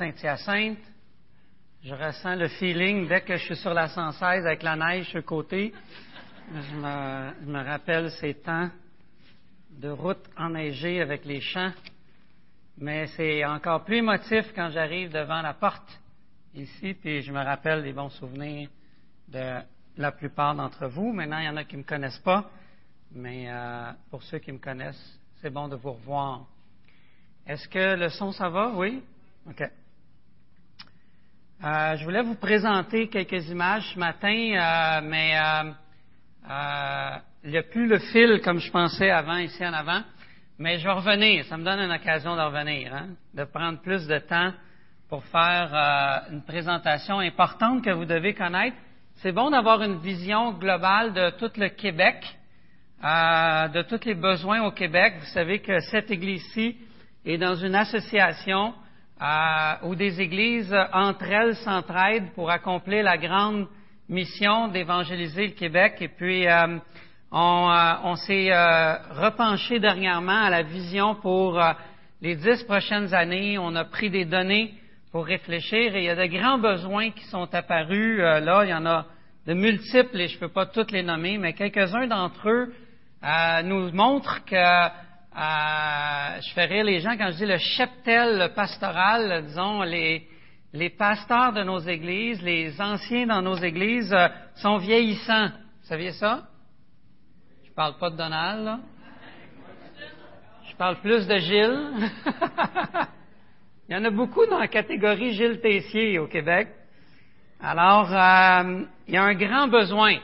Saint-Hyacinthe. Je ressens le feeling dès que je suis sur la 116 avec la neige le côté. Je me, je me rappelle ces temps de route enneigée avec les champs. Mais c'est encore plus émotif quand j'arrive devant la porte ici, puis je me rappelle des bons souvenirs de la plupart d'entre vous. Maintenant, il y en a qui ne me connaissent pas, mais euh, pour ceux qui me connaissent, c'est bon de vous revoir. Est-ce que le son, ça va? Oui? OK. Euh, je voulais vous présenter quelques images ce matin, euh, mais il n'y a plus le fil comme je pensais avant, ici en avant. Mais je vais revenir. Ça me donne une occasion de revenir, hein, de prendre plus de temps pour faire euh, une présentation importante que vous devez connaître. C'est bon d'avoir une vision globale de tout le Québec, euh, de tous les besoins au Québec. Vous savez que cette église-ci est dans une association euh, où des églises entre elles s'entraident pour accomplir la grande mission d'évangéliser le Québec. Et puis, on, on s'est repenché dernièrement à la vision pour les dix prochaines années. On a pris des données pour réfléchir et il y a de grands besoins qui sont apparus. Euh, là, il y en a de multiples et je ne peux pas toutes les nommer, mais quelques-uns d'entre eux euh, nous montrent que, euh, je fais rire les gens quand je dis le cheptel pastoral, disons, les, les pasteurs de nos églises, les anciens dans nos églises sont vieillissants. Vous saviez ça? Je parle pas de Donald, là. Je parle plus de Gilles. Il y en a beaucoup dans la catégorie Gilles Tessier au Québec. Alors, euh, il y a un grand besoin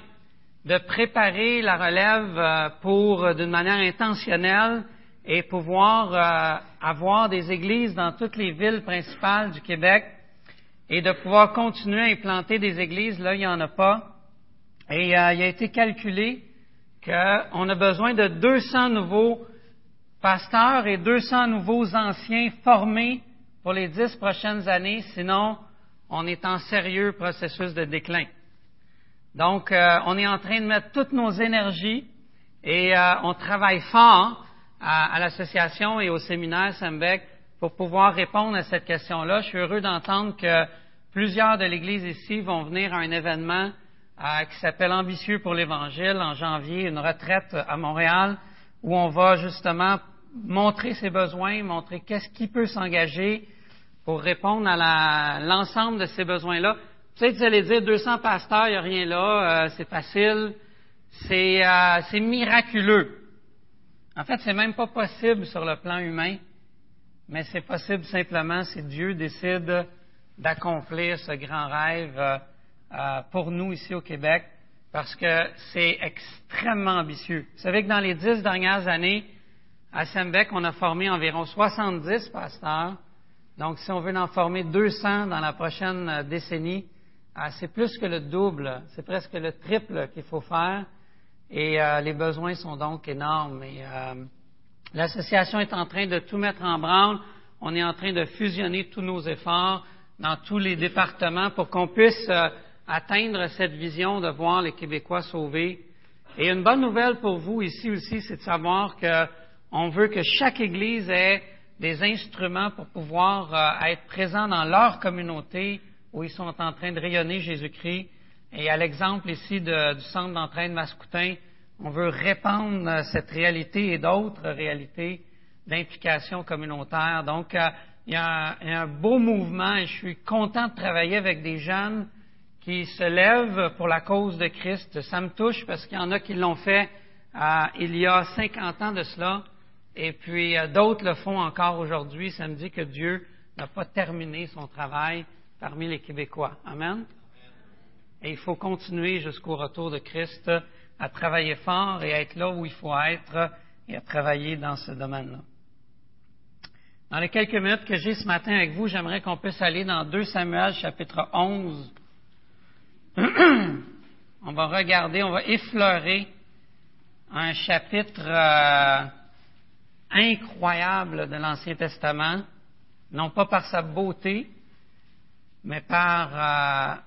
de préparer la relève euh, pour, euh, d'une manière intentionnelle, et pouvoir avoir des églises dans toutes les villes principales du Québec et de pouvoir continuer à implanter des églises. Là, il n'y en a pas. Et il a été calculé qu'on a besoin de 200 nouveaux pasteurs et 200 nouveaux anciens formés pour les dix prochaines années, sinon on est en sérieux processus de déclin. Donc, euh, on est en train de mettre toutes nos énergies et euh, on travaille fort à, l'association et au séminaire Sembec pour pouvoir répondre à cette question-là. Je suis heureux d'entendre que plusieurs de l'Église ici vont venir à un événement euh, qui s'appelle Ambitieux pour l'Évangile en janvier, une retraite à Montréal, où on va justement montrer ses besoins, montrer qu'est-ce qui peut s'engager, pour répondre à l'ensemble de ces besoins-là. Peut-être que vous allez dire 200 pasteurs, il n'y a rien là, euh, c'est facile, euh, c'est miraculeux. En fait, c'est même pas possible sur le plan humain, mais c'est possible simplement si Dieu décide d'accomplir ce grand rêve euh, pour nous ici au Québec, parce que c'est extrêmement ambitieux. Vous savez que dans les dix dernières années, à Sembec, on a formé environ 70 pasteurs donc, si on veut en former 200 dans la prochaine euh, décennie, euh, c'est plus que le double, c'est presque le triple qu'il faut faire. Et euh, les besoins sont donc énormes. Et, l'association est en train de tout mettre en branle. On est en train de fusionner tous nos efforts dans tous les départements pour qu'on puisse atteindre cette vision de voir les Québécois sauvés. Et une bonne nouvelle pour vous ici aussi, c'est de savoir qu'on veut que chaque Église ait des instruments pour pouvoir euh, être présents dans leur communauté où ils sont en train de rayonner Jésus-Christ. Et à l'exemple ici du centre d'entraînement Mascoutin, on veut répandre euh, cette réalité et d'autres réalités d'implication communautaire. Donc, euh, il y, a un, beau mouvement et je suis content de travailler avec des jeunes qui se lèvent pour la cause de Christ. Ça me touche parce qu'il y en a qui l'ont fait il y a 50 ans de cela et puis euh, d'autres le font encore aujourd'hui. Ça me dit que Dieu n'a pas terminé son travail parmi les Québécois. Amen. Et il faut continuer jusqu'au retour de Christ à travailler fort et à être là où il faut être et à travailler dans ce domaine-là. Dans les quelques minutes que j'ai ce matin avec vous, j'aimerais qu'on puisse aller dans 2 Samuel chapitre 11. on va regarder, on va effleurer un chapitre euh, incroyable de l'Ancien Testament, non pas par sa beauté, mais par euh,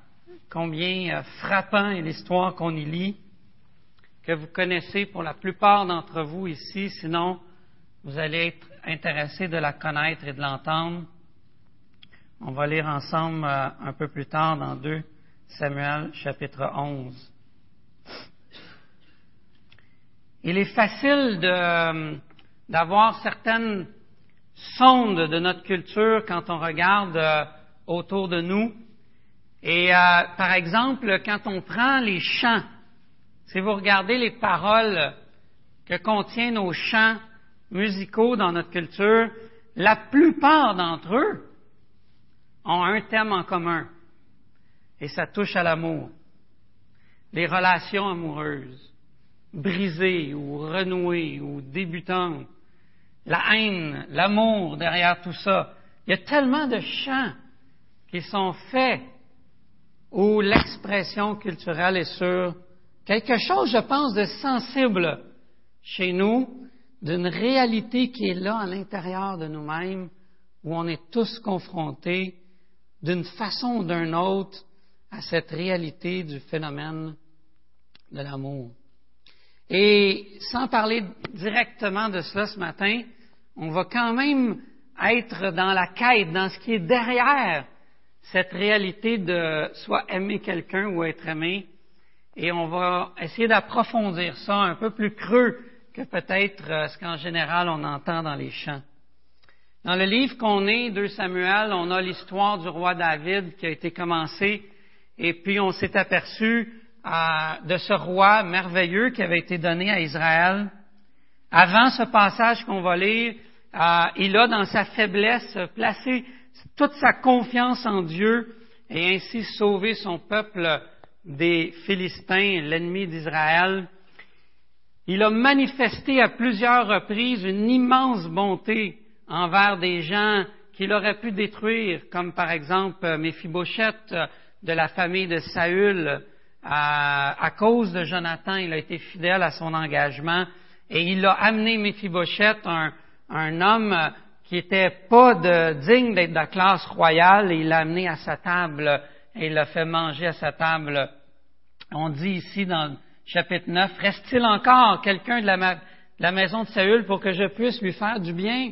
combien euh, frappant est l'histoire qu'on y lit, que vous connaissez pour la plupart d'entre vous ici, sinon vous allez être intéressé de la connaître et de l'entendre. On va lire ensemble euh, un peu plus tard dans 2 Samuel chapitre 11. Il est facile de, d'avoir certaines sondes de notre culture quand on regarde euh, autour de nous. Et euh, par exemple, quand on prend les chants, si vous regardez les paroles que contiennent nos chants musicaux dans notre culture, la plupart d'entre eux ont un thème en commun. Et ça touche à l'amour. Les relations amoureuses, brisées ou renouées ou débutantes la haine, l'amour derrière tout ça. Il y a tellement de chants qui sont faits où l'expression culturelle est sur quelque chose, je pense, de sensible chez nous, d'une réalité qui est là à l'intérieur de nous-mêmes, où on est tous confrontés d'une façon ou d'une autre à cette réalité du phénomène de l'amour. Et sans parler directement de cela ce matin, on va quand même être dans la quête, dans ce qui est derrière cette réalité de soit aimer quelqu'un ou être aimé. Et on va essayer d'approfondir ça un peu plus creux que peut-être euh, ce qu'en général on entend dans les chants. Dans le livre qu'on est, 2 Samuel, on a l'histoire du roi David qui a été commencée, et puis on s'est aperçu de ce roi merveilleux qui avait été donné à Israël. Avant ce passage qu'on va lire, euh, il a dans sa faiblesse placé toute sa confiance en Dieu et ainsi sauvé son peuple des Philistins, l'ennemi d'Israël. Il a manifesté à plusieurs reprises une immense bonté envers des gens qu'il aurait pu détruire, comme par exemple Méphibosheth de la famille de Saül. À, cause de Jonathan, il a été fidèle à son engagement et il a amené Méphibosheth, un, un homme qui était pas de, digne d'être de la classe royale et il l'a amené à sa table et il l'a fait manger à sa table. On dit ici dans le chapitre 9, reste-t-il encore quelqu'un de la, maison de Saül pour que je puisse lui faire du bien?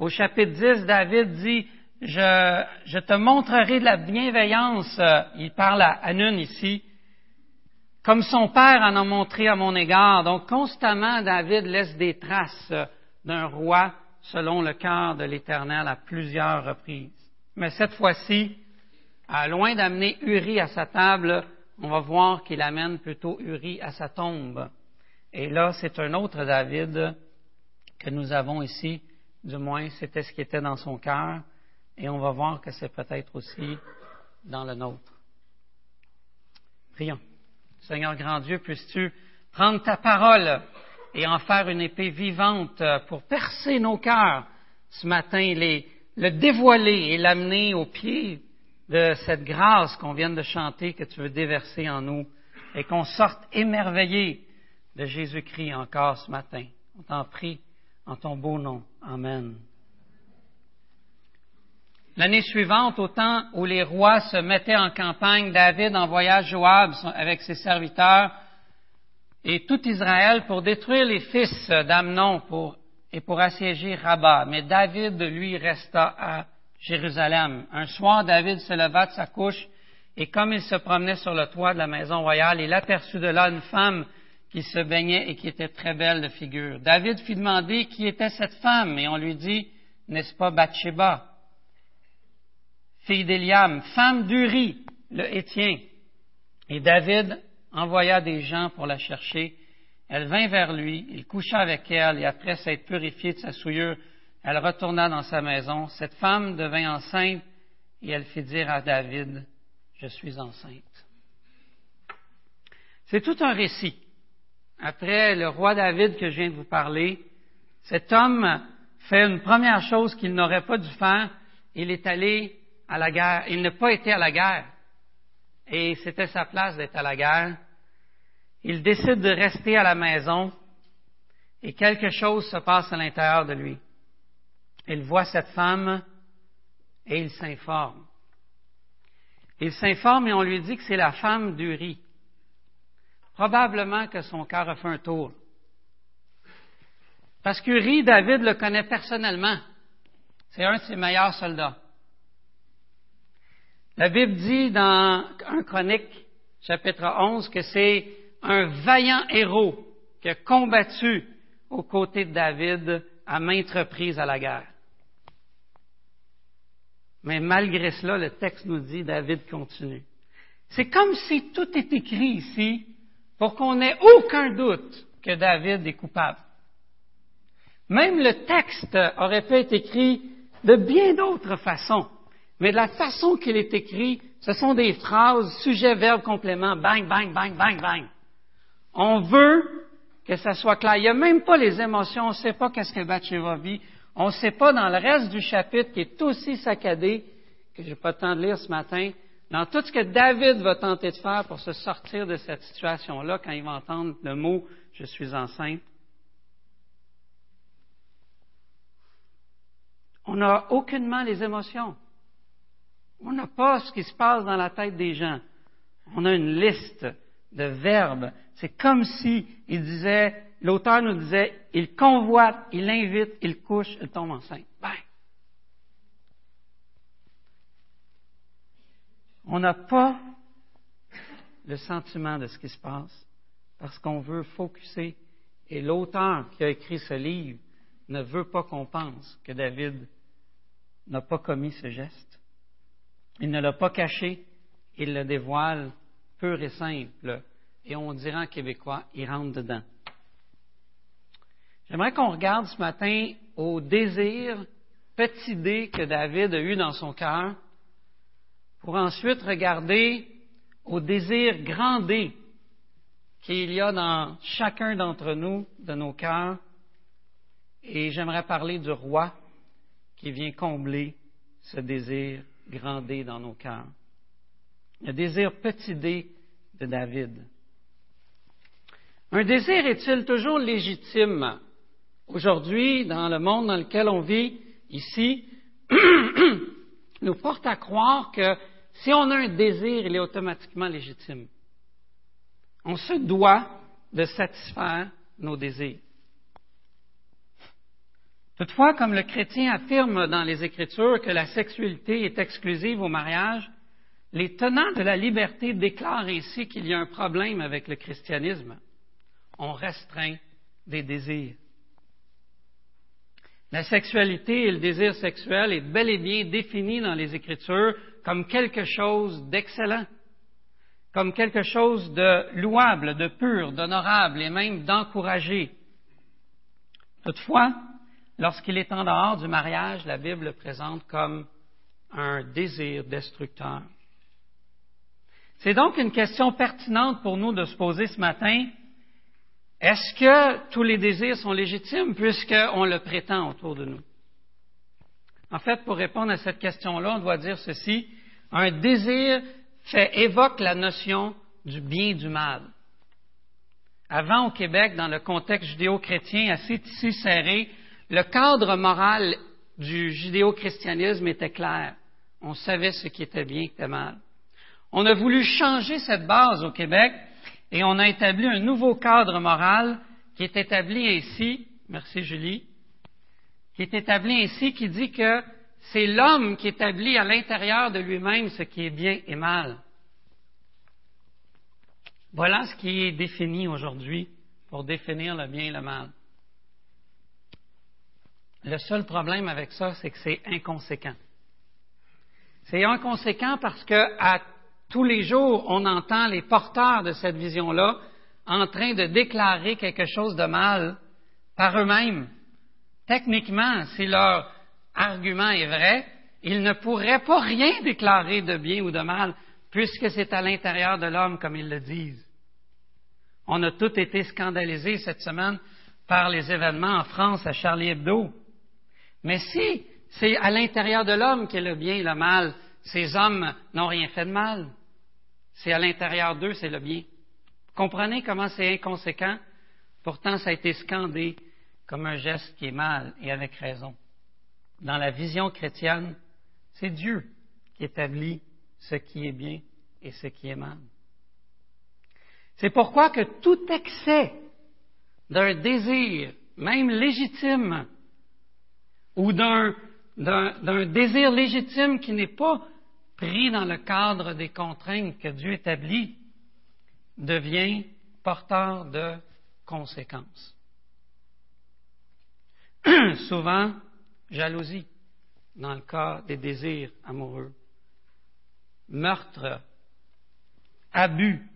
Au chapitre 10, David dit, je, je te montrerai de la bienveillance, il parle à Hanun ici, comme son père en a montré à mon égard. Donc constamment, David laisse des traces d'un roi selon le cœur de l'Éternel à plusieurs reprises. Mais cette fois-ci, loin d'amener Uri à sa table, on va voir qu'il amène plutôt Uri à sa tombe. Et là, c'est un autre David que nous avons ici, du moins c'était ce qui était dans son cœur, et on va voir que c'est peut-être aussi dans le nôtre. Prions. Seigneur grand Dieu, puisses-tu prendre ta parole et en faire une épée vivante euh, pour percer nos cœurs ce matin, le dévoiler et l'amener au pied de cette grâce qu'on vient de chanter que tu veux déverser en nous et qu'on sorte émerveillé de Jésus-Christ encore ce matin. On t'en prie en ton beau nom. Amen. L'année suivante, au temps où les rois se mettaient en campagne, David envoya Joab avec ses serviteurs et tout Israël pour détruire les fils d'Amnon et pour assiéger Rabat. Mais David, lui, resta à Jérusalem. Un soir, David se leva de sa couche et comme il se promenait sur le toit de la maison royale, il aperçut de là une femme qui se baignait et qui était très belle de figure. David fit demander qui était cette femme et on lui dit, n'est-ce pas Bathsheba, fille d'Eliam, femme d'Uri, le Hétien. Et David envoya des gens pour la chercher. Elle vint vers lui, il coucha avec elle, et après s'être purifiée de sa souillure, elle retourna dans sa maison. Cette femme devint enceinte, et elle fit dire à David, Je suis enceinte. C'est tout un récit. Après le roi David que je viens de vous parler, cet homme fait une première chose qu'il n'aurait pas dû faire. Il est allé à la guerre. Il n'a pas été à la guerre et c'était sa place d'être à la guerre. Il décide de rester à la maison et quelque chose se passe à l'intérieur de lui. Il voit cette femme et il s'informe. Il s'informe et on lui dit que c'est la femme d'Uri. Probablement que son cœur a fait un tour. Parce qu'Uri, David le connaît personnellement. C'est un de ses meilleurs soldats. La Bible dit dans un chronique, chapitre 11, que c'est un vaillant héros qui a combattu aux côtés de David à maintes reprises à la guerre. Mais malgré cela, le texte nous dit David continue. C'est comme si tout est écrit ici pour qu'on n'ait aucun doute que David est coupable. Même le texte aurait pu être écrit de bien d'autres façons. Mais de la façon qu'il est écrit, ce sont des phrases, sujet, verbe, complément, bang, bang, bang, bang, bang. On veut que ça soit clair. Il n'y a même pas les émotions, on ne sait pas qu'est-ce que Bathsheba vit. On ne sait pas dans le reste du chapitre qui est aussi saccadé, que je n'ai pas le temps de lire ce matin, dans tout ce que David va tenter de faire pour se sortir de cette situation-là quand il va entendre le mot je suis enceinte. On n'a aucunement les émotions. On n'a pas ce qui se passe dans la tête des gens. On a une liste de verbes. C'est comme si il disait, l'auteur nous disait, il convoite, il invite, il couche, il tombe enceinte. Bang! On n'a pas le sentiment de ce qui se passe parce qu'on veut focuser. Et l'auteur qui a écrit ce livre ne veut pas qu'on pense que David n'a pas commis ce geste. Il ne l'a pas caché, il le dévoile pur et simple. Et on dirait en québécois, il rentre dedans. J'aimerais qu'on regarde ce matin au désir, petit dé que David a eu dans son cœur, pour ensuite regarder au désir grand dé qu'il y a dans chacun d'entre nous, de nos cœurs. Et j'aimerais parler du roi qui vient combler ce désir grand D dans nos cœurs. Le désir petit d de David. Un désir est-il toujours légitime aujourd'hui dans le monde dans lequel on vit ici? Nous porte à croire que si on a un désir, il est automatiquement légitime. On se doit de satisfaire nos désirs. Toutefois, comme le chrétien affirme dans les Écritures que la sexualité est exclusive au mariage, les tenants de la liberté déclarent ici qu'il y a un problème avec le christianisme. On restreint des désirs. La sexualité et le désir sexuel est bel et bien défini dans les Écritures comme quelque chose d'excellent, comme quelque chose de louable, de pur, d'honorable et même d'encouragé. Toutefois, Lorsqu'il est en dehors du mariage, la Bible le présente comme un désir destructeur. C'est donc une question pertinente pour nous de se poser ce matin. Est-ce que tous les désirs sont légitimes puisqu'on le prétend autour de nous? En fait, pour répondre à cette question-là, on doit dire ceci. Un désir fait, évoque la notion du bien et du mal. Avant, au Québec, dans le contexte judéo-chrétien assez tissu serré, le cadre moral du judéo-christianisme était clair. On savait ce qui était bien et était mal. On a voulu changer cette base au Québec et on a établi un nouveau cadre moral qui est établi ainsi, merci Julie, qui est établi ainsi, qui dit que c'est l'homme qui établit à l'intérieur de lui-même ce qui est bien et mal. Voilà ce qui est défini aujourd'hui pour définir le bien et le mal. Le seul problème avec ça, c'est que c'est inconséquent. C'est inconséquent parce que à tous les jours, on entend les porteurs de cette vision-là en train de déclarer quelque chose de mal par eux-mêmes. Techniquement, si leur argument est vrai, ils ne pourraient pas rien déclarer de bien ou de mal, puisque c'est à l'intérieur de l'homme, comme ils le disent. On a tous été scandalisés cette semaine par les événements en France à Charlie Hebdo. Mais si c'est à l'intérieur de l'homme qu'est le bien et le mal, ces hommes n'ont rien fait de mal. C'est à l'intérieur d'eux, c'est le bien. Comprenez comment c'est inconséquent? Pourtant, ça a été scandé comme un geste qui est mal, et avec raison. Dans la vision chrétienne, c'est Dieu qui établit ce qui est bien et ce qui est mal. C'est pourquoi que tout excès d'un désir, même légitime, ou d'un désir légitime qui n'est pas pris dans le cadre des contraintes que Dieu établit, devient porteur de conséquences. Souvent, jalousie dans le cas des désirs amoureux, meurtre, abus,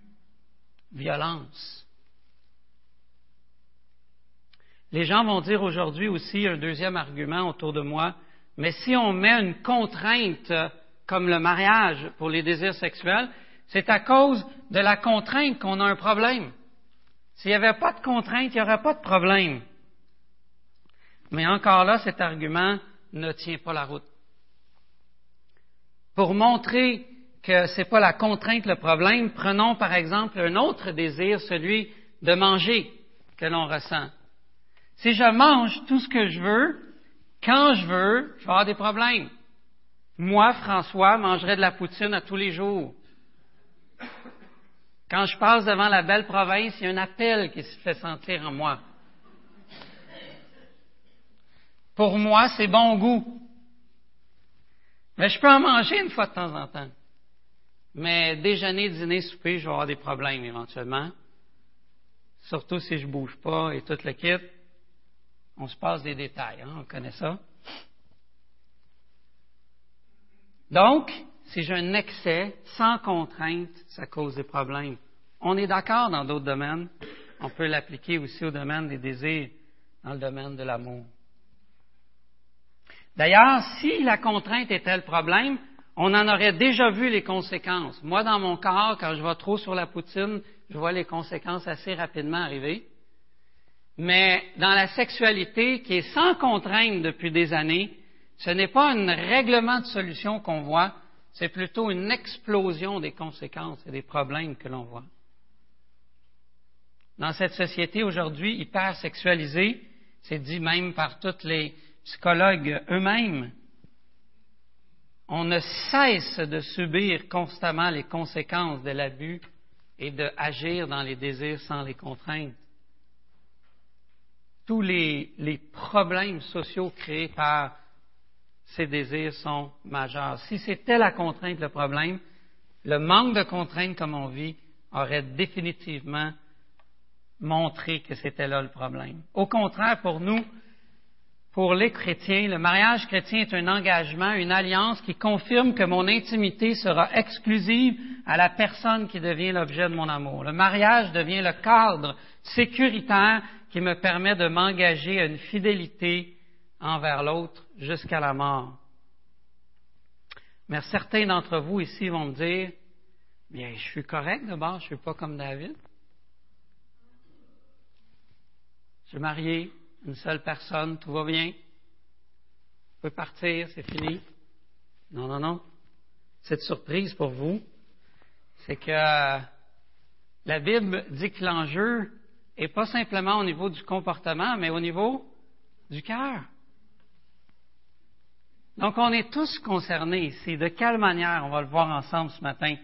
violence. Les gens vont dire aujourd'hui aussi un deuxième argument autour de moi, mais si on met une contrainte comme le mariage pour les désirs sexuels, c'est à cause de la contrainte qu'on a un problème. S'il n'y avait pas de contrainte, il n'y aurait pas de problème. Mais encore là, cet argument ne tient pas la route. Pour montrer que ce n'est pas la contrainte le problème, prenons par exemple un autre désir, celui de manger, que l'on ressent. Si je mange tout ce que je veux, quand je veux, je vais avoir des problèmes. Moi, François, mangerai de la poutine à tous les jours. Quand je passe devant la belle province, il y a un appel qui se fait sentir en moi. Pour moi, c'est bon goût. Mais je peux en manger une fois de temps en temps. Mais déjeuner, dîner, souper, je vais avoir des problèmes éventuellement. Surtout si je bouge pas et tout le kit. On se passe des détails, hein, on connaît ça. Donc, si j'ai un excès sans contrainte, ça cause des problèmes. On est d'accord dans d'autres domaines. On peut l'appliquer aussi au domaine des désirs, dans le domaine de l'amour. D'ailleurs, si la contrainte était le problème, on en aurait déjà vu les conséquences. Moi, dans mon corps, quand je vais trop sur la poutine, je vois les conséquences assez rapidement arriver. Mais dans la sexualité, qui est sans contrainte depuis des années, ce n'est pas un règlement de solution qu'on voit, c'est plutôt une explosion des conséquences et des problèmes que l'on voit. Dans cette société aujourd'hui hyper sexualisée, c'est dit même par tous les psychologues eux-mêmes, on ne cesse de subir constamment les conséquences de l'abus et d'agir dans les désirs sans les contraintes. Tous les, les problèmes sociaux créés par ces désirs sont majeurs. Si c'était la contrainte le problème, le manque de contrainte comme on vit aurait définitivement montré que c'était là le problème. Au contraire, pour nous, pour les chrétiens, le mariage chrétien est un engagement, une alliance qui confirme que mon intimité sera exclusive à la personne qui devient l'objet de mon amour. Le mariage devient le cadre sécuritaire qui me permet de m'engager à une fidélité envers l'autre jusqu'à la mort. Mais certains d'entre vous ici vont me dire, bien, je suis correct d'abord, je ne suis pas comme David. Je suis marié, une seule personne, tout va bien. Je peux partir, c'est fini. Non, non, non. Cette surprise pour vous, c'est que la Bible dit que l'enjeu n'est pas simplement au niveau du comportement, mais au niveau du cœur. Donc, on est tous concernés ici. De quelle manière? On va le voir ensemble ce matin.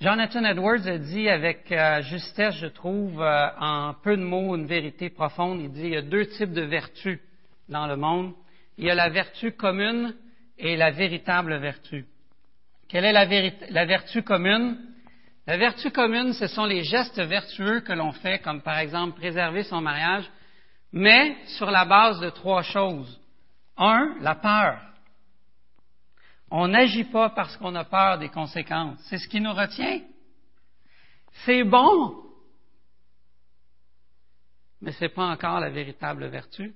Jonathan Edwards a dit avec euh, justesse, je trouve, euh, en peu de mots, une vérité profonde. Il dit il y a deux types de vertus dans le monde. Il y a la vertu commune et la véritable vertu. Quelle est la, la vertu commune? La vertu commune, ce sont les gestes vertueux que l'on fait, comme par exemple préserver son mariage, mais sur la base de trois choses. Un, la peur. On n'agit pas parce qu'on a peur des conséquences. C'est ce qui nous retient. C'est bon, mais ce n'est pas encore la véritable vertu.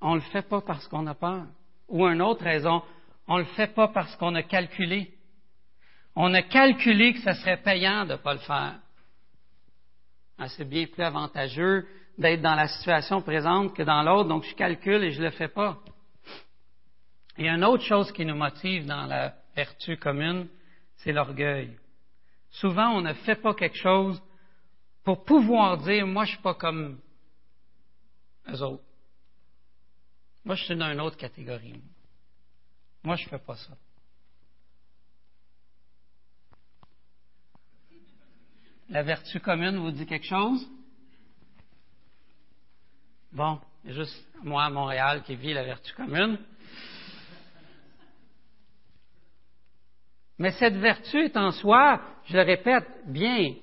On ne le fait pas parce qu'on a peur. Ou une autre raison, on ne le fait pas parce qu'on a calculé. On a calculé que ce serait payant de ne pas le faire. Ah, c'est bien plus avantageux d'être dans la situation présente que dans l'autre, donc je calcule et je ne le fais pas. Et une autre chose qui nous motive dans la vertu commune, c'est l'orgueil. Souvent, on ne fait pas quelque chose pour pouvoir dire, moi, je suis pas comme eux autres. Moi, je suis dans une autre catégorie. Moi, je fais pas ça. La vertu commune vous dit quelque chose? Bon, juste moi à Montréal qui vis la vertu commune. Mais cette vertu est en soi, je le répète, bien.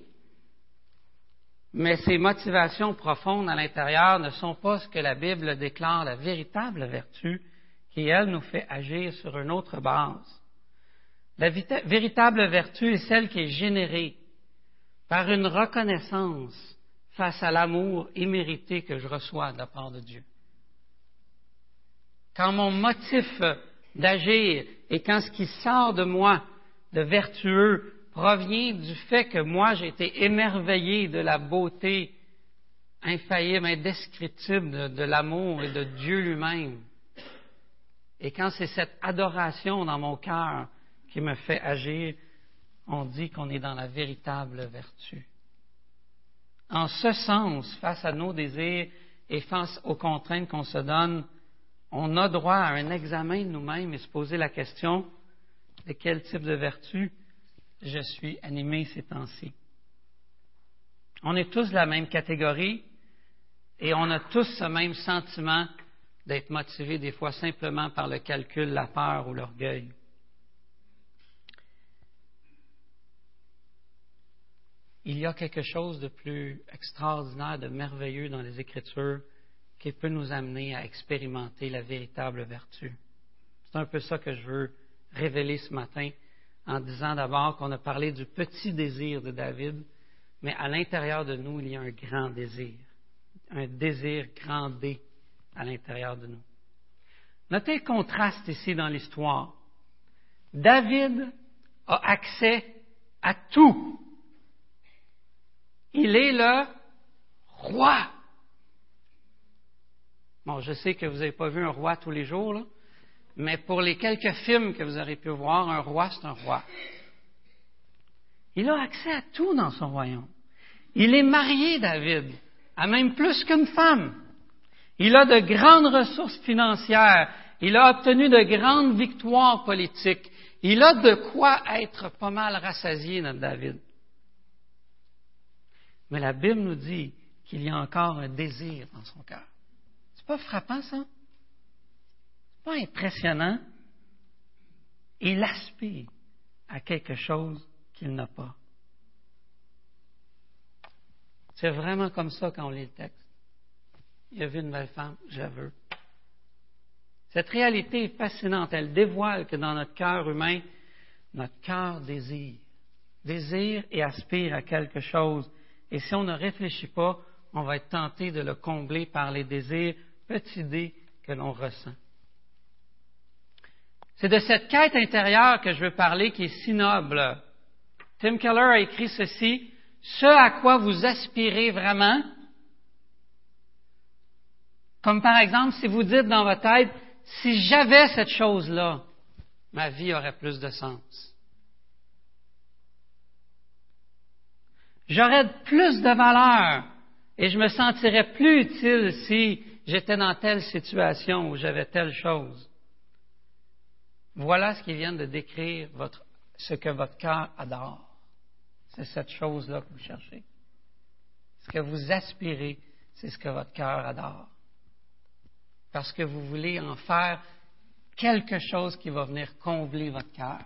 Mais ses motivations profondes à l'intérieur ne sont pas ce que la Bible déclare la véritable vertu, qui, elle, nous fait agir sur une autre base. La véritable vertu est celle qui est générée par une reconnaissance face à l'amour immérité que je reçois de la part de Dieu. Quand mon motif d'agir et quand ce qui sort de moi de vertueux provient du fait que moi j'ai été émerveillé de la beauté infaillible, indescriptible de l'amour et de Dieu lui-même. Et quand c'est cette adoration dans mon cœur qui me fait agir, on dit qu'on est dans la véritable vertu. En ce sens, face à nos désirs et face aux contraintes qu'on se donne, on a droit à un examen de nous-mêmes et se poser la question de quel type de vertu je suis animé ces temps-ci? On est tous de la même catégorie et on a tous ce même sentiment d'être motivé des fois simplement par le calcul, la peur ou l'orgueil. Il y a quelque chose de plus extraordinaire, de merveilleux dans les Écritures qui peut nous amener à expérimenter la véritable vertu. C'est un peu ça que je veux révéler ce matin en disant d'abord qu'on a parlé du petit désir de David, mais à l'intérieur de nous, il y a un grand désir, un désir grandé à l'intérieur de nous. Notez le contraste ici dans l'histoire. David a accès à tout. Il est le roi. Bon, je sais que vous n'avez pas vu un roi tous les jours, mais pour les quelques films que vous aurez pu voir, un roi, c'est un roi. Il a accès à tout dans son royaume. Il est marié, David, à même plus qu'une femme. Il a de grandes ressources financières. Il a obtenu de grandes victoires politiques. Il a de quoi être pas mal rassasié, notre David. Mais la Bible nous dit qu'il y a encore un désir dans son cœur. C'est pas frappant, ça? C'est pas impressionnant? Il aspire à quelque chose qu'il n'a pas. C'est vraiment comme ça quand on lit le texte. Il a vu une belle femme, je veux. Cette réalité est fascinante. Elle dévoile que dans notre cœur humain, notre cœur désire. Désire et aspire à quelque chose. Et si on ne réfléchit pas, on va être tenté de le combler par les désirs petit dé que l'on ressent. C'est de cette quête intérieure que je veux parler qui est si noble. Tim Keller a écrit ceci, ce à quoi vous aspirez vraiment, comme par exemple si vous dites dans votre tête, si j'avais cette chose-là, ma vie aurait plus de sens. J'aurais plus de valeur et je me sentirais plus utile si j'étais dans telle situation où j'avais telle chose. Voilà ce qui vient de décrire ce que votre cœur adore. C'est cette chose-là que vous cherchez. Ce que vous aspirez, c'est ce que votre cœur adore. Parce que vous voulez en faire quelque chose qui va venir combler votre cœur.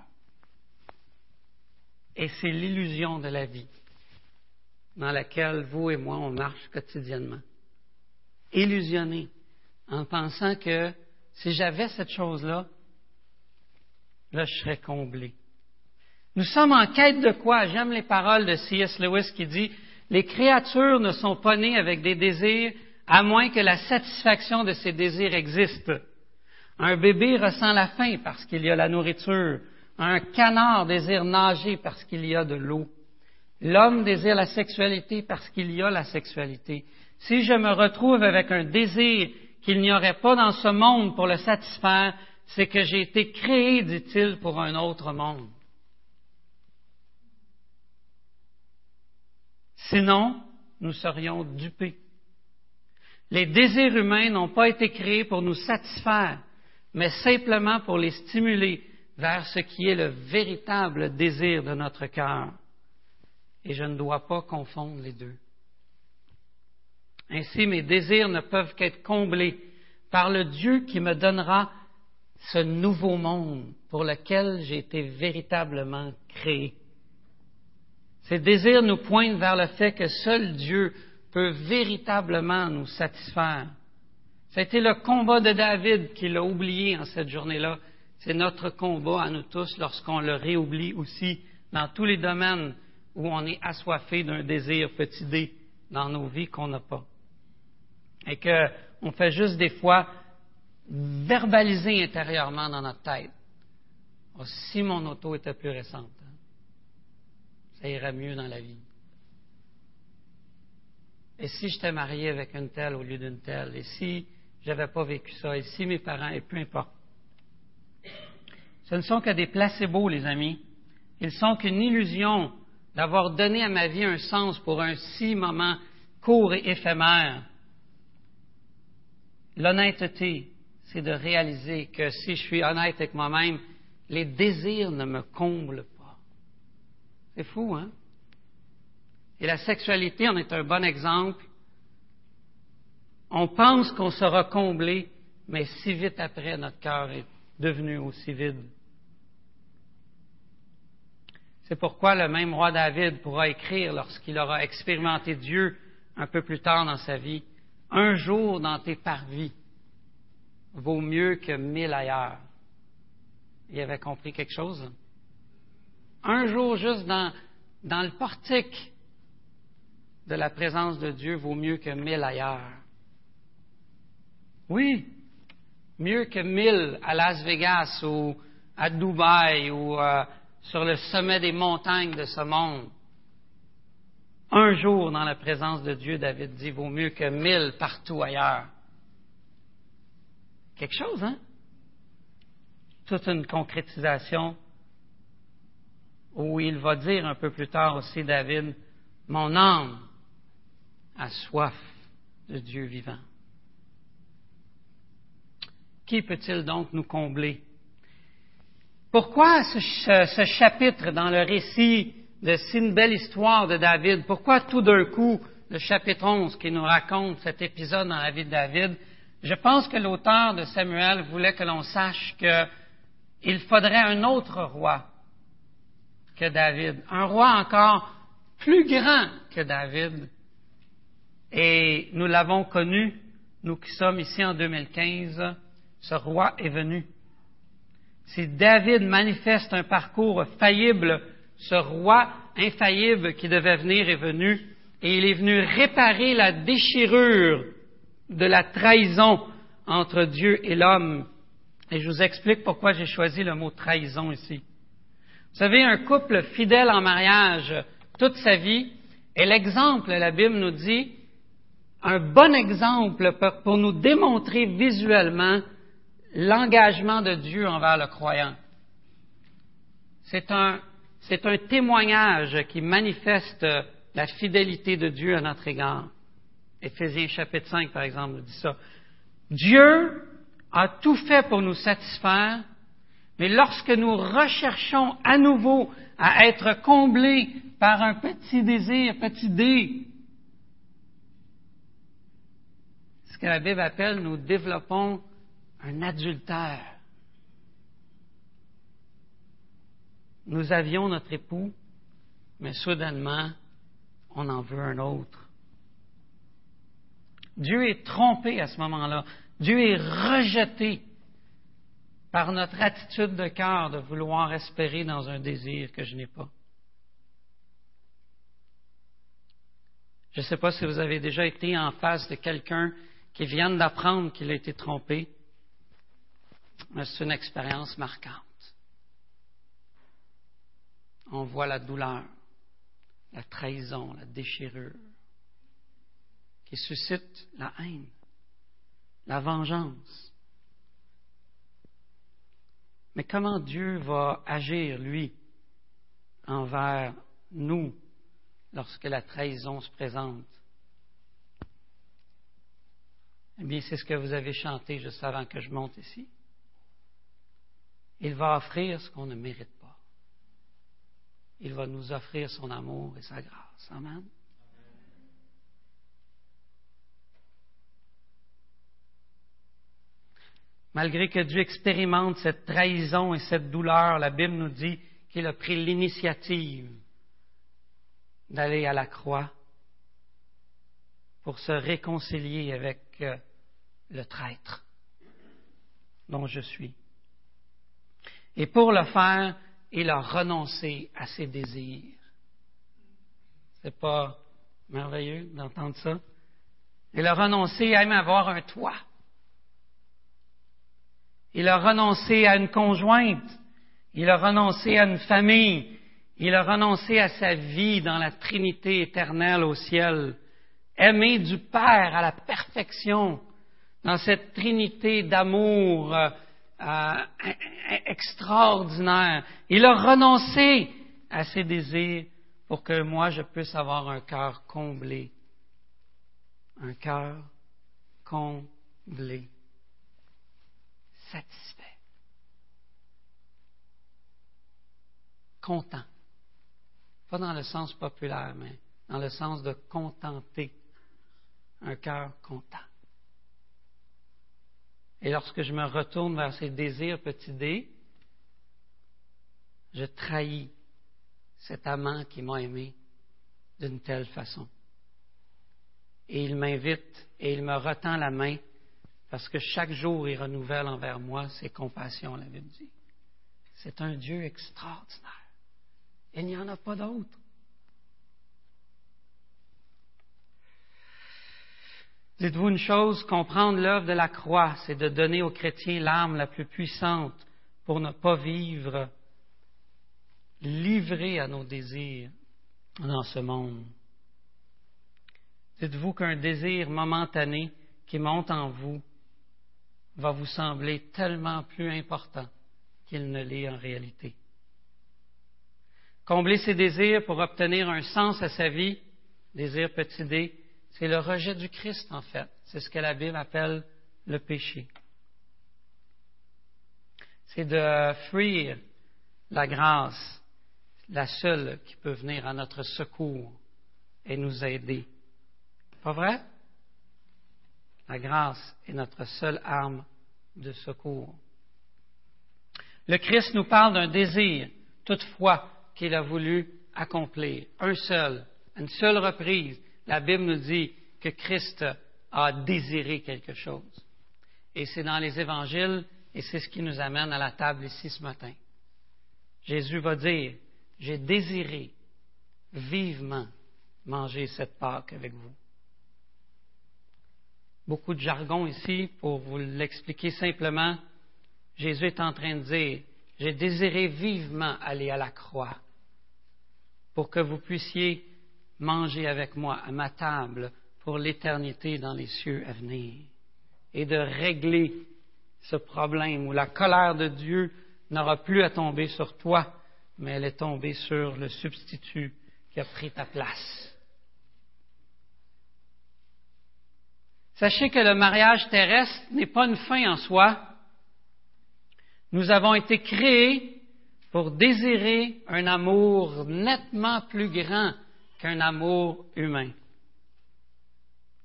Et c'est l'illusion de la vie dans laquelle vous et moi, on marche quotidiennement illusionné en pensant que si j'avais cette chose-là, là, je serais comblé. Nous sommes en quête de quoi? J'aime les paroles de C.S. Lewis qui dit, les créatures ne sont pas nées avec des désirs à moins que la satisfaction de ces désirs existe. Un bébé ressent la faim parce qu'il y a la nourriture. Un canard désire nager parce qu'il y a de l'eau. L'homme désire la sexualité parce qu'il y a la sexualité. Si je me retrouve avec un désir qu'il n'y aurait pas dans ce monde pour le satisfaire, c'est que j'ai été créé, dit-il, pour un autre monde. Sinon, nous serions dupés. Les désirs humains n'ont pas été créés pour nous satisfaire, mais simplement pour les stimuler vers ce qui est le véritable désir de notre cœur. Et je ne dois pas confondre les deux. Ainsi, mes désirs ne peuvent qu'être comblés par le Dieu qui me donnera ce nouveau monde pour lequel j'ai été véritablement créé. Ces désirs nous pointent vers le fait que seul Dieu peut véritablement nous satisfaire. Été le combat de David qui l'a oublié en cette journée-là. C'est notre combat à nous tous lorsqu'on le réoublie aussi dans tous les domaines où on est assoiffé d'un désir petit d dans nos vies qu'on n'a pas. Et qu'on fait juste des fois verbaliser intérieurement dans notre tête. Oh, si mon auto était plus récente, hein, ça irait mieux dans la vie. Et si j'étais marié avec une telle au lieu d'une telle, et si j'avais pas vécu ça, et si mes parents, et peu importe. Ce ne sont que des placebos, les amis. Ils sont qu'une illusion d'avoir donné à ma vie un sens pour un si moment court et éphémère. L'honnêteté, c'est de réaliser que si je suis honnête avec moi-même, les désirs ne me comblent pas. C'est fou, hein? Et la sexualité en est un bon exemple. On pense qu'on sera comblé, mais si vite après, notre cœur est devenu aussi vide. C'est pourquoi le même roi David pourra écrire lorsqu'il aura expérimenté Dieu un peu plus tard dans sa vie, un jour dans tes parvis vaut mieux que mille ailleurs. Il avait compris quelque chose? Un jour juste dans, dans le portique de la présence de Dieu vaut mieux que mille ailleurs. Oui, mieux que mille à Las Vegas ou à Dubaï ou euh, sur le sommet des montagnes de ce monde. Un jour dans la présence de Dieu, David dit, vaut mieux que mille partout ailleurs. Quelque chose, hein? Toute une concrétisation où il va dire un peu plus tard aussi, David, mon âme a soif de Dieu vivant. Qui peut-il donc nous combler pourquoi ce, chapitre dans le récit de si une belle histoire de David, pourquoi tout d'un coup le chapitre 11 qui nous raconte cet épisode dans la vie de David, je pense que l'auteur de Samuel voulait que l'on sache qu'il faudrait un autre roi que David, un roi encore plus grand que David. Et nous l'avons connu, nous qui sommes ici en 2015, ce roi est venu. Si David manifeste un parcours faillible, ce roi infaillible qui devait venir est venu, et il est venu réparer la déchirure de la trahison entre Dieu et l'homme. Et je vous explique pourquoi j'ai choisi le mot trahison ici. Vous savez, un couple fidèle en mariage toute sa vie est l'exemple, la Bible nous dit, un bon exemple pour nous démontrer visuellement l'engagement de Dieu envers le croyant. C'est un, c'est un témoignage qui manifeste la fidélité de Dieu à notre égard. Éphésiens chapitre 5, par exemple, dit ça. Dieu a tout fait pour nous satisfaire, mais lorsque nous recherchons à nouveau à être comblés par un petit désir, petit dé, ce que la Bible appelle, nous développons un adultère. Nous avions notre époux, mais soudainement, on en veut un autre. Dieu est trompé à ce moment-là. Dieu est rejeté par notre attitude de cœur de vouloir espérer dans un désir que je n'ai pas. Je ne sais pas si vous avez déjà été en face de quelqu'un qui vient d'apprendre qu'il a été trompé c'est une expérience marquante. On voit la douleur, la trahison, la déchirure, qui suscite la haine, la vengeance. Mais comment Dieu va agir, lui, envers nous lorsque la trahison se présente? Eh bien, c'est ce que vous avez chanté juste avant que je monte ici il va offrir ce qu'on ne mérite pas. Il va nous offrir son amour et sa grâce. Amen. malgré que Dieu expérimente cette trahison et cette douleur, la Bible nous dit qu'il a pris l'initiative d'aller à la croix pour se réconcilier avec euh, le traître dont je suis. Et pour le faire, il a renoncé à ses désirs. C'est pas merveilleux d'entendre ça? Il a renoncé à même avoir un toit. Il a renoncé à une conjointe. Il a renoncé à une famille. Il a renoncé à sa vie dans la Trinité éternelle au ciel. Aimé du Père à la perfection, dans cette Trinité d'amour euh, euh, extraordinaire. Il a renoncé à ses désirs pour que moi je puisse avoir un cœur comblé. Un cœur comblé satisfait, content. Pas dans le sens populaire, mais dans le sens de contenter, un cœur content. Et lorsque je me retourne vers ces désirs petits dés, je trahis cet amant qui m'a aimé d'une telle façon. Et il m'invite et il me retend la main parce que chaque jour, il renouvelle envers moi ses compassions, la Bible dit. C'est un Dieu extraordinaire. Il n'y en a pas d'autre. Dites-vous une chose, comprendre l'œuvre de la croix, c'est de donner aux chrétiens l'arme la plus puissante pour ne pas vivre livré à nos désirs dans ce monde. Dites-vous qu'un désir momentané qui monte en vous va vous sembler tellement plus important qu'il ne l'est en réalité. Combler ses désirs pour obtenir un sens à sa vie, désir petit d, c'est le rejet du Christ en fait. C'est ce que la Bible appelle le péché. C'est de fuir la grâce, la seule qui peut venir à notre secours et nous aider. Pas vrai? La grâce est notre seule arme de secours. Le Christ nous parle d'un désir, toutefois, qu'il a voulu accomplir. Un seul, une seule reprise. La Bible nous dit que Christ a désiré quelque chose. Et c'est dans les évangiles, et c'est ce qui nous amène à la table ici ce matin. Jésus va dire, j'ai désiré vivement manger cette Pâque avec vous beaucoup de jargon ici pour vous l'expliquer simplement. Jésus est en train de dire, j'ai désiré vivement aller à la croix pour que vous puissiez manger avec moi à ma table pour l'éternité dans les cieux à venir et de régler ce problème où la colère de Dieu n'aura plus à tomber sur toi, mais elle est tombée sur le substitut qui a pris ta place. Sachez que le mariage terrestre n'est pas une fin en soi. Nous avons été créés pour désirer un amour nettement plus grand qu'un amour humain.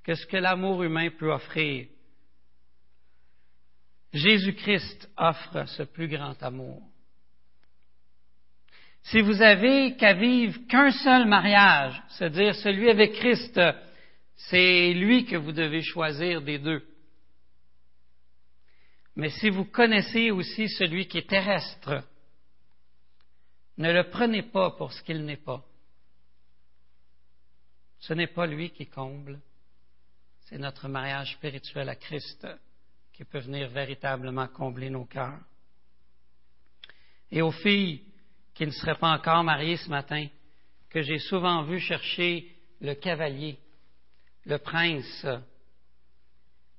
Qu'est-ce que l'amour humain peut offrir? Jésus-Christ offre ce plus grand amour. Si vous avez qu'à vivre qu'un seul mariage, c'est-à-dire celui avec Christ, c'est lui que vous devez choisir des deux. Mais si vous connaissez aussi celui qui est terrestre, ne le prenez pas pour ce qu'il n'est pas. Ce n'est pas lui qui comble, c'est notre mariage spirituel à Christ qui peut venir véritablement combler nos cœurs. Et aux filles qui ne seraient pas encore mariées ce matin, que j'ai souvent vu chercher le cavalier, le prince.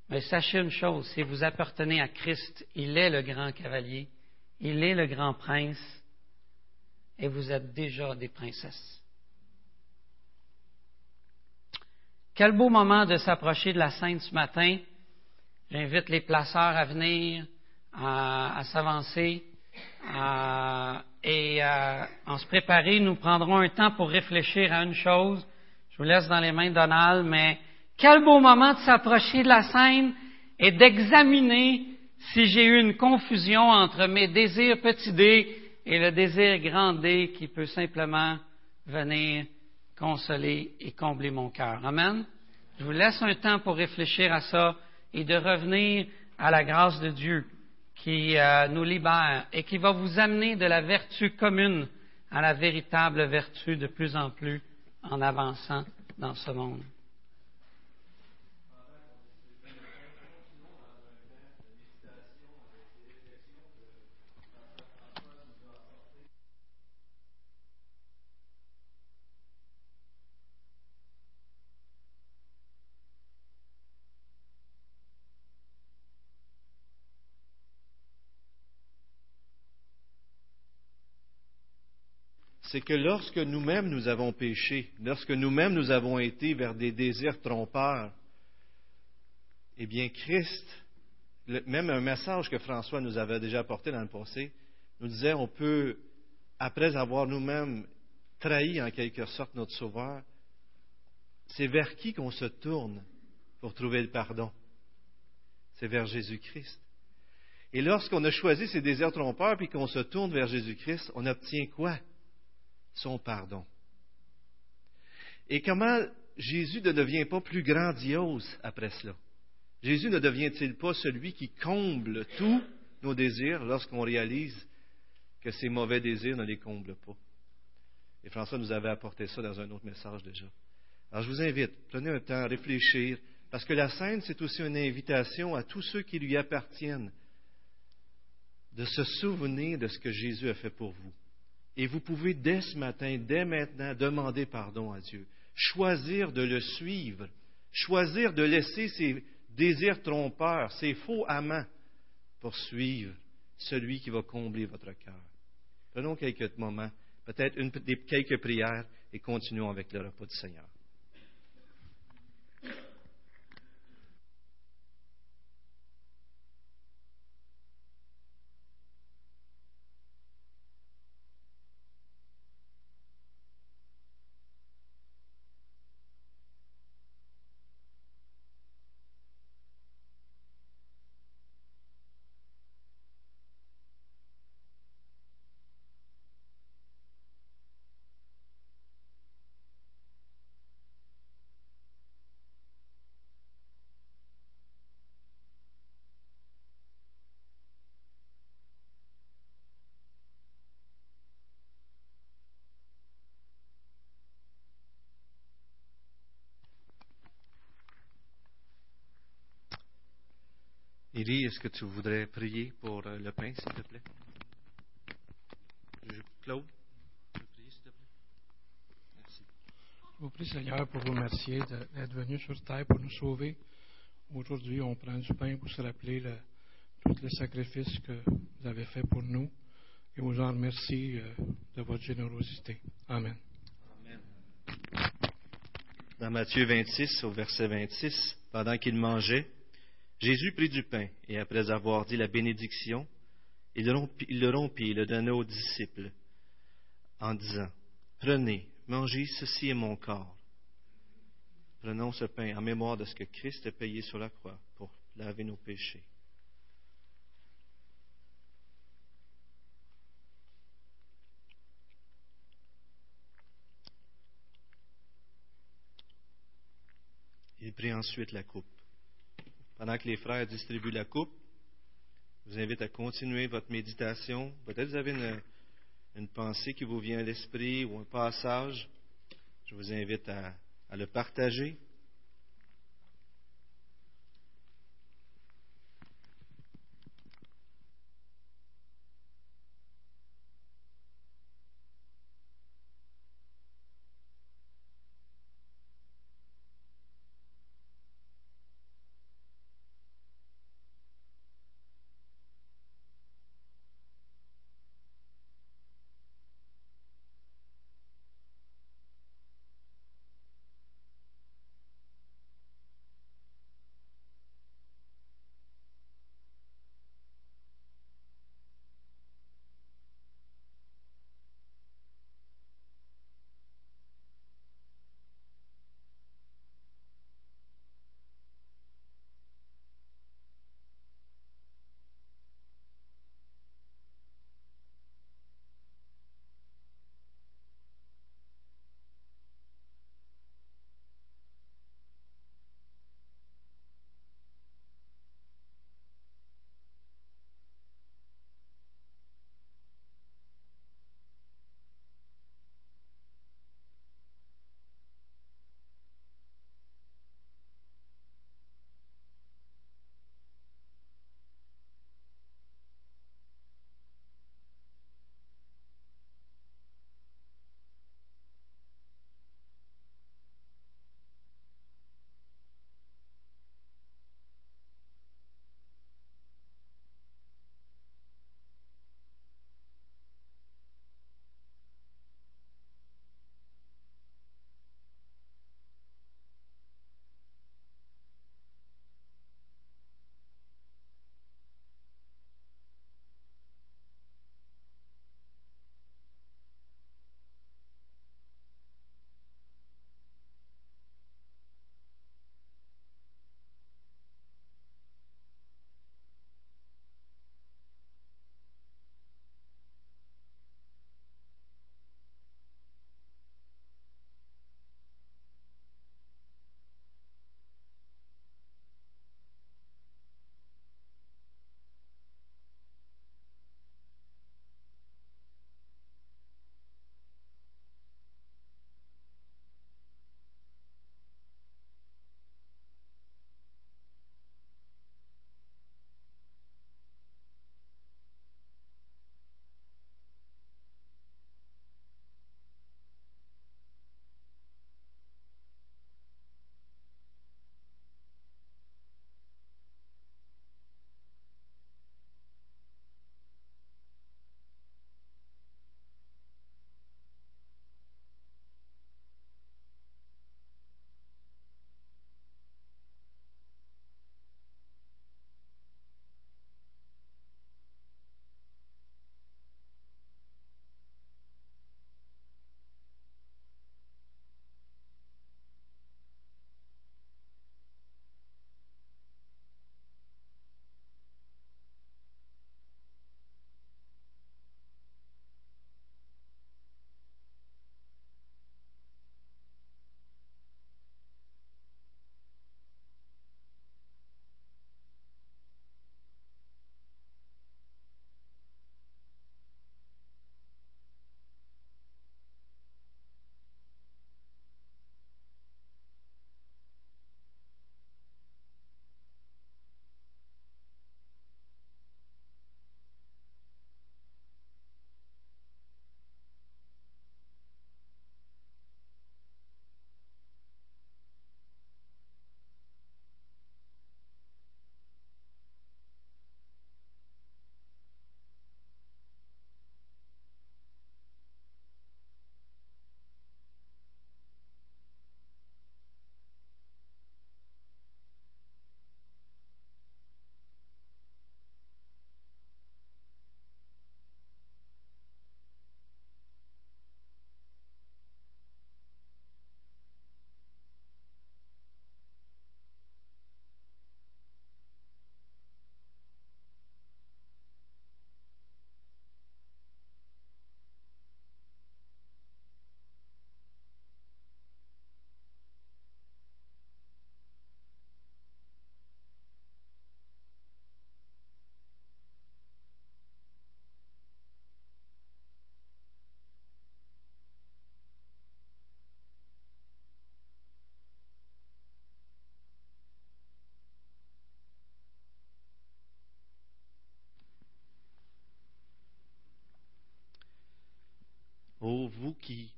Mais sachez une chose, si vous appartenez à Christ, il est le grand cavalier, il est le grand prince, et vous êtes déjà des princesses. Quel beau moment de s'approcher de la Sainte ce matin. J'invite les placeurs à venir, à, s'avancer et à, en se préparer. Nous prendrons un temps pour réfléchir à une chose. Je vous laisse dans les mains de Donald, mais quel beau moment de s'approcher de la scène et d'examiner si j'ai eu une confusion entre mes désirs petit d et le désir grand D qui peut simplement venir consoler et combler mon cœur. Amen. Je vous laisse un temps pour réfléchir à ça et de revenir à la grâce de Dieu qui euh, nous libère et qui va vous amener de la vertu commune à la véritable vertu de plus en plus en avançant dans ce monde. C'est que lorsque nous-mêmes nous avons péché, lorsque nous-mêmes nous avons été vers des désirs trompeurs, eh bien Christ, même un message que François nous avait déjà apporté dans le passé, nous disait on peut, après avoir nous-mêmes trahi en quelque sorte notre Sauveur, c'est vers qui qu'on se tourne pour trouver le pardon? C'est vers Jésus-Christ. Et lorsqu'on a choisi ces désirs trompeurs puis qu'on se tourne vers Jésus-Christ, on obtient quoi? Son pardon. Et comment Jésus ne devient pas plus grandiose après cela? Jésus ne devient-il pas celui qui comble tous nos désirs lorsqu'on réalise que ces mauvais désirs ne les comblent pas? Et François nous avait apporté ça dans un autre message déjà. Alors je vous invite, prenez un temps à réfléchir, parce que la scène, c'est aussi une invitation à tous ceux qui lui appartiennent de se souvenir de ce que Jésus a fait pour vous. Et vous pouvez dès ce matin, dès maintenant, demander pardon à Dieu. Choisir de le suivre. Choisir de laisser ses désirs trompeurs, ses faux amants, pour suivre celui qui va combler votre cœur. Prenons quelques moments, peut-être quelques prières, et continuons avec le repas du Seigneur. Élie, est-ce que tu voudrais prier pour euh, le pain, s'il te plaît? Claude, je prie, s'il te plaît? Merci. Je vous prie, Seigneur, pour vous remercier d'être venu sur terre pour nous sauver. Aujourd'hui, on prend du pain pour se rappeler le, tout le sacrifice que vous avez fait pour nous. Et vous en remercie euh, de votre générosité. Amen. Amen. Dans Matthieu 26, au verset 26, pendant qu'il mangeait, Jésus prit du pain, et après avoir dit la bénédiction, il le rompit et le donna aux disciples, en disant, Prenez, mangez, ceci est mon corps. Prenons ce pain en mémoire de ce que Christ a payé sur la croix pour laver nos péchés. Il prit ensuite la coupe pendant que les frères distribuent la coupe. Je vous invite à continuer votre méditation. Peut-être vous avez une, pensée qui vous vient à l'esprit ou un passage. Je vous invite à le partager.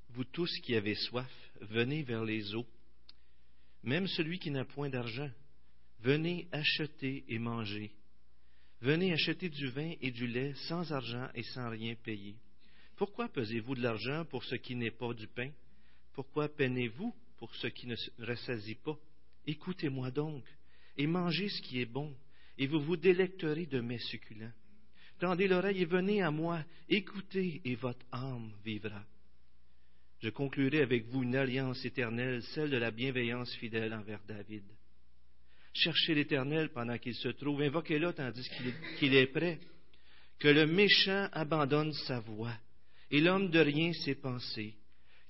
Vous tous qui avez soif, venez vers les eaux. Même celui qui n'a point d'argent, venez acheter et manger. Venez acheter du vin et du lait sans argent et sans rien payer. Pourquoi pesez-vous de l'argent pour ce qui n'est pas du pain? Pourquoi peinez-vous pour ce qui ne rassasie pas? Écoutez-moi donc, et mangez ce qui est bon, et vous vous délecterez de mes succulents. Tendez l'oreille et venez à moi, écoutez, et votre âme vivra. Je conclurai avec vous une alliance éternelle, celle de la bienveillance fidèle envers David. Cherchez l'Éternel pendant qu'il se trouve, invoquez-le tandis qu'il est prêt. Que le méchant abandonne sa voie et l'homme de rien ses pensées,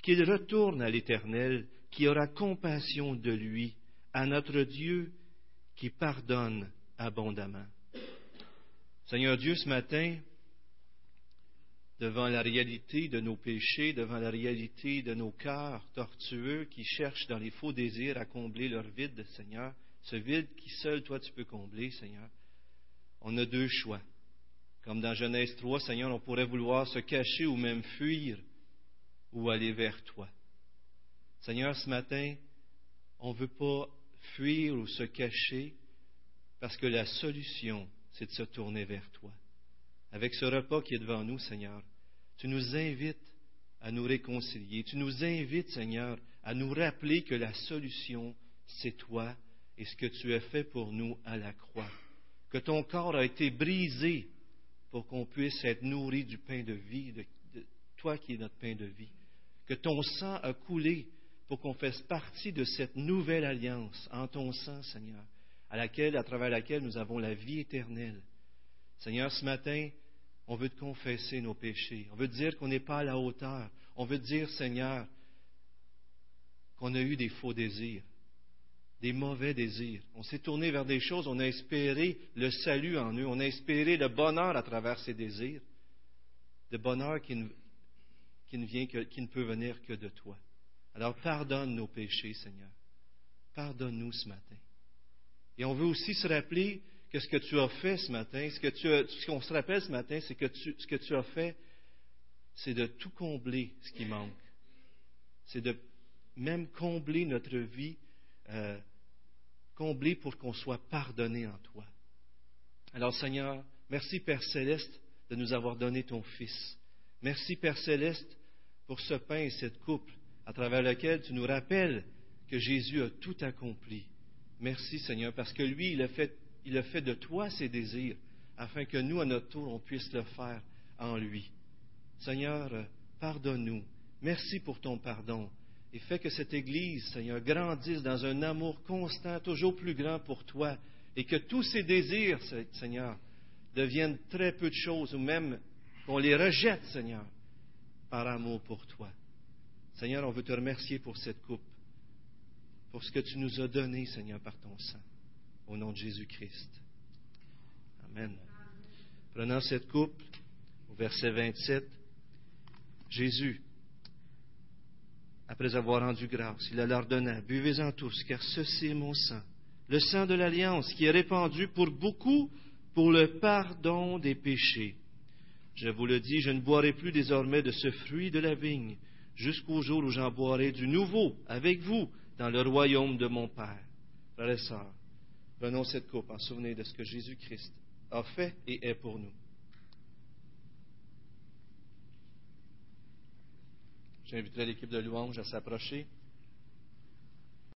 qu'il retourne à l'Éternel, qui aura compassion de lui, à notre Dieu qui pardonne abondamment. Seigneur Dieu, ce matin, devant la réalité de nos péchés, devant la réalité de nos cœurs tortueux qui cherchent dans les faux désirs à combler leur vide, Seigneur, ce vide qui seul toi tu peux combler, Seigneur, on a deux choix. Comme dans Genèse 3, Seigneur, on pourrait vouloir se cacher ou même fuir ou aller vers toi. Seigneur, ce matin, on ne veut pas fuir ou se cacher parce que la solution, c'est de se tourner vers toi. Avec ce repas qui est devant nous, Seigneur, tu nous invites à nous réconcilier. Tu nous invites, Seigneur, à nous rappeler que la solution, c'est toi et ce que tu as fait pour nous à la croix. Que ton corps a été brisé pour qu'on puisse être nourri du pain de vie, de, toi qui es notre pain de vie. Que ton sang a coulé pour qu'on fasse partie de cette nouvelle alliance en ton sang, Seigneur, à laquelle, à travers laquelle nous avons la vie éternelle. Seigneur, ce matin, on veut te confesser nos péchés. On veut te dire qu'on n'est pas à la hauteur. On veut te dire, Seigneur, qu'on a eu des faux désirs des mauvais désirs. On s'est tourné vers des choses, on a espéré le salut en eux, on a espéré le bonheur à travers ces désirs, le bonheur qui ne, vient qui ne peut venir que de toi. Alors pardonne nos péchés, Seigneur. Pardonne-nous ce matin. Et on veut aussi se rappeler que ce que tu as fait ce matin, ce qu'on se rappelle ce matin, c'est que ce que tu as fait, c'est de tout combler ce qui manque. C'est de même combler notre vie euh, comblé pour qu'on soit pardonné en toi. Alors Seigneur, merci Père céleste de nous avoir donné ton Fils. Merci Père céleste pour ce pain et cette coupe à travers lequel tu nous rappelles que Jésus a tout accompli. Merci Seigneur, parce que lui, il a fait, il a fait de toi ses désirs, afin que nous, à notre tour, on puisse le faire en lui. Seigneur, pardonne-nous. Merci pour ton pardon et fais que cette Église, Seigneur, grandisse dans un amour constant, toujours plus grand pour toi, et que tous ces désirs, Seigneur, deviennent très peu de choses, ou même qu'on les rejette, Seigneur, par amour pour toi. Seigneur, on veut te remercier pour cette coupe, pour ce que tu nous as donné, Seigneur, par ton sang, au nom de Jésus-Christ. Amen. Prenant cette coupe, au verset 27, Jésus, après avoir rendu grâce, il leur donna, buvez-en tous, car ceci est mon sang, le sang de l'alliance qui est répandu pour beaucoup pour le pardon des péchés. Je vous le dis, je ne boirai plus désormais de ce fruit de la vigne, jusqu'au jour où j'en boirai du nouveau avec vous dans le royaume de mon Père. Frères et sœurs, prenons cette coupe en souvenir de ce que Jésus-Christ a fait et est pour nous. J'inviterai l'équipe de louange à s'approcher.